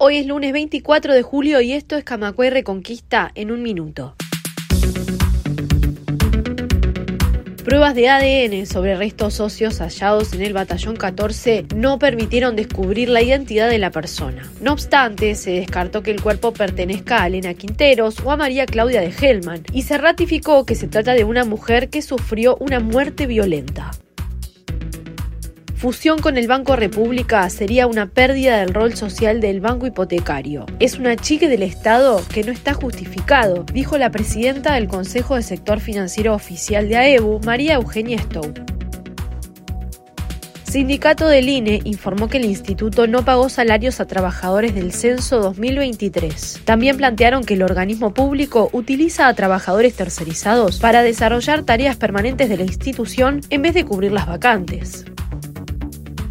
Hoy es lunes 24 de julio y esto es Camacue Reconquista en un minuto. Pruebas de ADN sobre restos óseos hallados en el batallón 14 no permitieron descubrir la identidad de la persona. No obstante, se descartó que el cuerpo pertenezca a Elena Quinteros o a María Claudia de Hellman y se ratificó que se trata de una mujer que sufrió una muerte violenta fusión con el Banco República sería una pérdida del rol social del banco hipotecario. Es una chique del Estado que no está justificado, dijo la presidenta del Consejo de Sector Financiero Oficial de AEBU, María Eugenia Stowe. Sindicato del INE informó que el instituto no pagó salarios a trabajadores del censo 2023. También plantearon que el organismo público utiliza a trabajadores tercerizados para desarrollar tareas permanentes de la institución en vez de cubrir las vacantes.